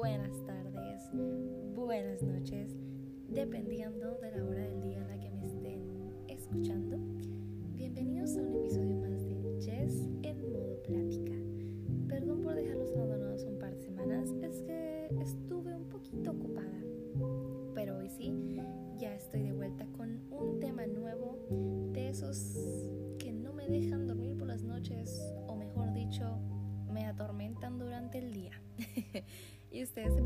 buenas tardes, buenas noches, dependiendo de la hora del día en la que me estén escuchando. Bienvenidos a un episodio más de Jess en modo plática. Ustedes se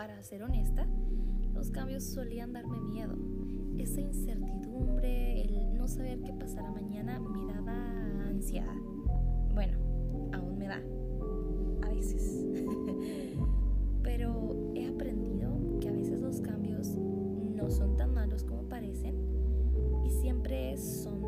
Para ser honesta, los cambios solían darme miedo. Esa incertidumbre, el no saber qué pasará mañana, me daba ansiedad. Bueno, aún me da. A veces. Pero he aprendido que a veces los cambios no son tan malos como parecen y siempre son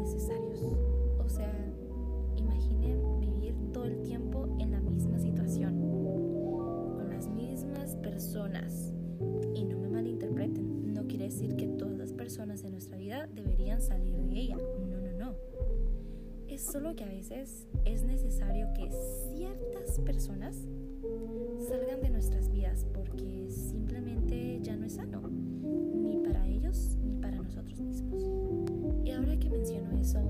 solo que a veces es necesario que ciertas personas salgan de nuestras vidas porque simplemente ya no es sano, ni para ellos ni para nosotros mismos. Y ahora que menciono eso,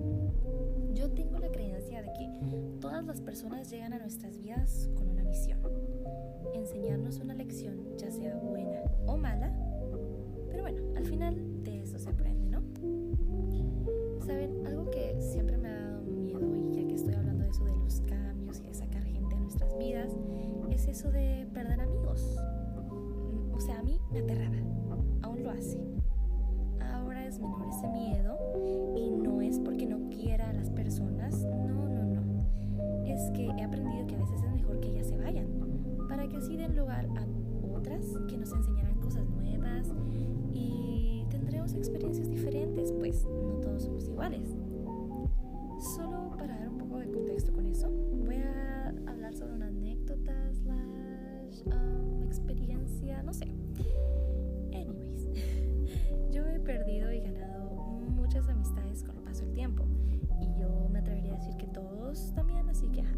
yo tengo la creencia de que todas las personas llegan a nuestras vidas con una misión, enseñarnos una lección, ya sea buena o mala, pero bueno, al final que he aprendido que a veces es mejor que ellas se vayan, para que así den lugar a otras que nos enseñarán cosas nuevas y tendremos experiencias diferentes, pues no todos somos iguales. Solo para dar un poco de contexto con eso, voy a hablar sobre una anécdota slash um, experiencia, no sé. Anyways, yo he perdido y ganado muchas amistades con el paso del tiempo y yo me atrevería a decir que todos también, así que ajá,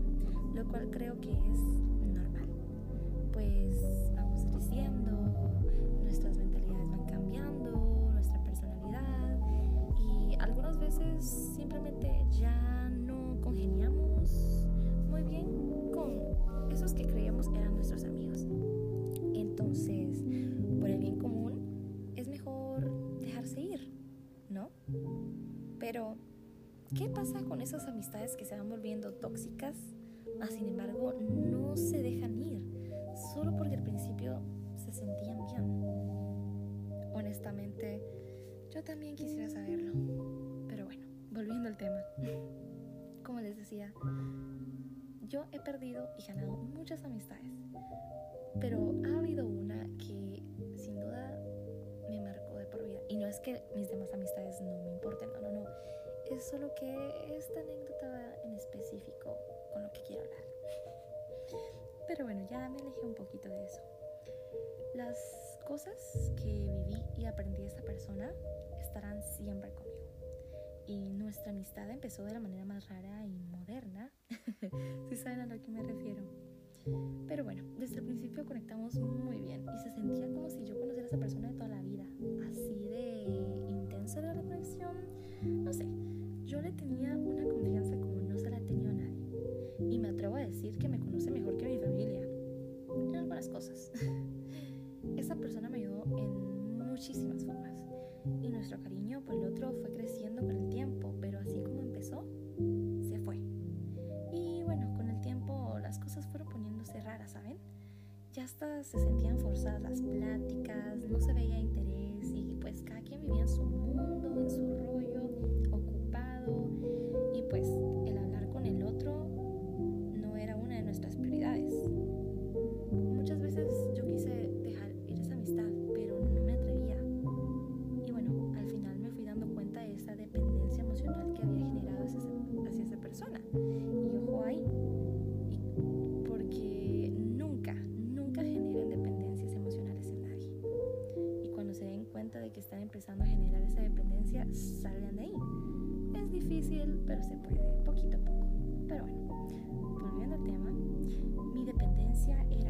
lo cual creo que es normal. Pues vamos creciendo, nuestras mentalidades van cambiando, nuestra personalidad y algunas veces simplemente ya no congeniamos muy bien con esos que creíamos eran nuestros amigos. Entonces, por el bien común, es mejor dejarse ir, ¿no? Pero, ¿qué pasa con esas amistades que se van volviendo tóxicas? Ah, sin embargo, no se dejan ir, solo porque al principio se sentían bien. Honestamente, yo también quisiera saberlo. Pero bueno, volviendo al tema. Como les decía, yo he perdido y ganado muchas amistades. Pero ha habido una que sin duda me marcó de por vida. Y no es que mis demás amistades no me importen, no, no, no. Es solo que esta anécdota en específico con lo que quiero hablar. Pero bueno, ya me alejé un poquito de eso. Las cosas que viví y aprendí de esta persona estarán siempre conmigo. Y nuestra amistad empezó de la manera más rara y moderna, si saben a lo que me refiero. Pero bueno, desde el principio conectamos muy bien y se sentía como si yo conociera a esa persona nuestro cariño por el otro fue creciendo con el tiempo, pero así como empezó, se fue. Y bueno, con el tiempo las cosas fueron poniéndose raras, ¿saben? Ya hasta se sentían forzadas las pláticas, no se veía interés y pues cada quien vivía en su mundo, en su rollo, ocupado y pues empezando a generar esa dependencia, salgan de ahí. Es difícil, pero se puede, poquito a poco. Pero bueno, volviendo al tema, mi dependencia era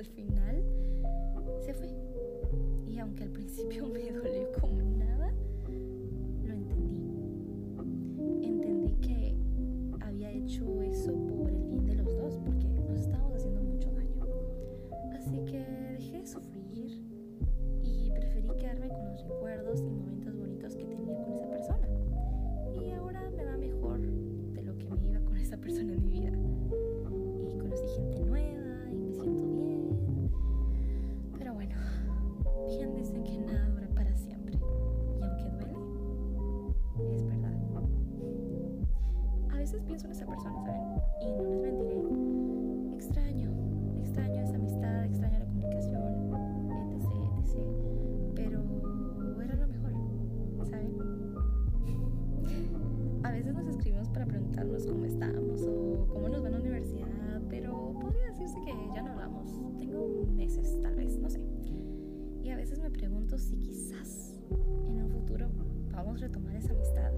al final se fue. Y aunque al principio me dolió como persona, ¿saben? Y no les mentiré. Extraño, extraño esa amistad, extraño la comunicación, etc, etc. Pero era lo mejor, ¿saben? A veces nos escribimos para preguntarnos cómo estamos o cómo nos va en la universidad, pero podría decirse que ya no hablamos. Tengo meses, tal vez, no sé. Y a veces me pregunto si quizás en un futuro vamos a retomar esa amistad.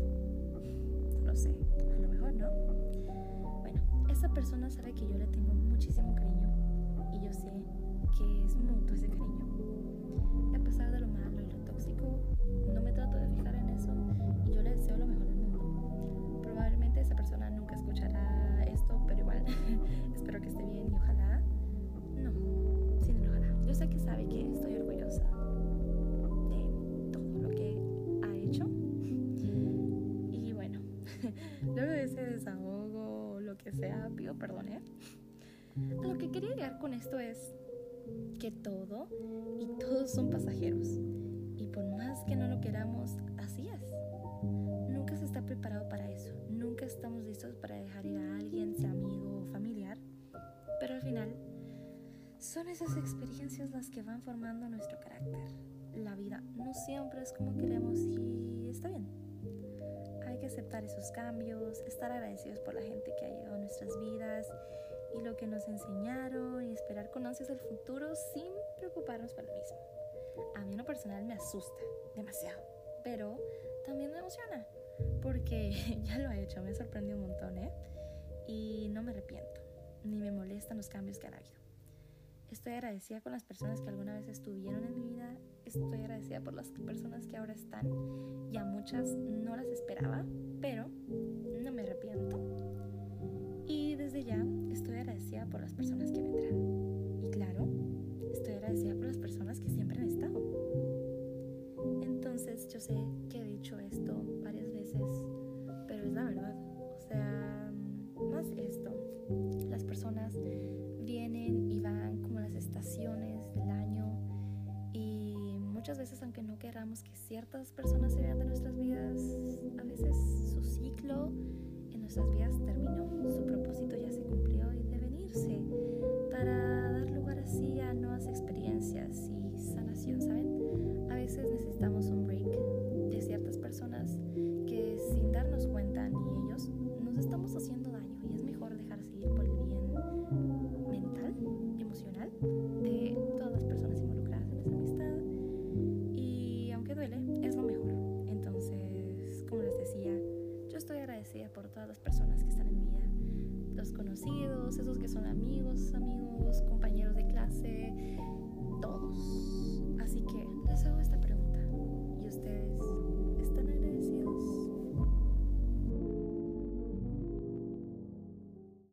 No sé, persona sabe que yo le tengo muchísimo cariño y yo sé que es mutuo ese cariño. A pesar de lo malo y lo tóxico, no me trato de fijar en eso y yo le deseo lo mejor del mundo. Probablemente esa persona nunca escuchará esto, pero igual perdón, ¿eh? Lo que quería llegar con esto es que todo y todos son pasajeros. Y por más que no lo queramos, así es. Nunca se está preparado para eso. Nunca estamos listos para dejar ir a alguien, sea amigo o familiar. Pero al final, son esas experiencias las que van formando nuestro carácter. La vida no siempre es como queremos y está bien. Que aceptar esos cambios, estar agradecidos por la gente que ha llegado a nuestras vidas y lo que nos enseñaron y esperar con ansias el futuro sin preocuparnos por el mismo. A mí en lo personal me asusta demasiado, pero también me emociona porque ya lo he hecho, me sorprendió un montón, ¿eh? Y no me arrepiento, ni me molestan los cambios que han habido. Estoy agradecida con las personas que alguna vez estuvieron en mi vida, estoy agradecida por las personas que ahora están y a muchas no las esperaba, pero no me arrepiento. Y desde ya estoy agradecida por las personas que vendrán. Muchas veces aunque no queramos que ciertas personas se vean de nuestras vidas, a veces su ciclo en nuestras vidas terminó, su propósito ya se cumplió y deben irse para dar lugar así a nuevas experiencias y sanación, ¿saben? A veces necesitamos un agradecida por todas las personas que están en mi vida, los conocidos, esos que son amigos, amigos, compañeros de clase, todos. Así que les hago esta pregunta. ¿Y ustedes están agradecidos?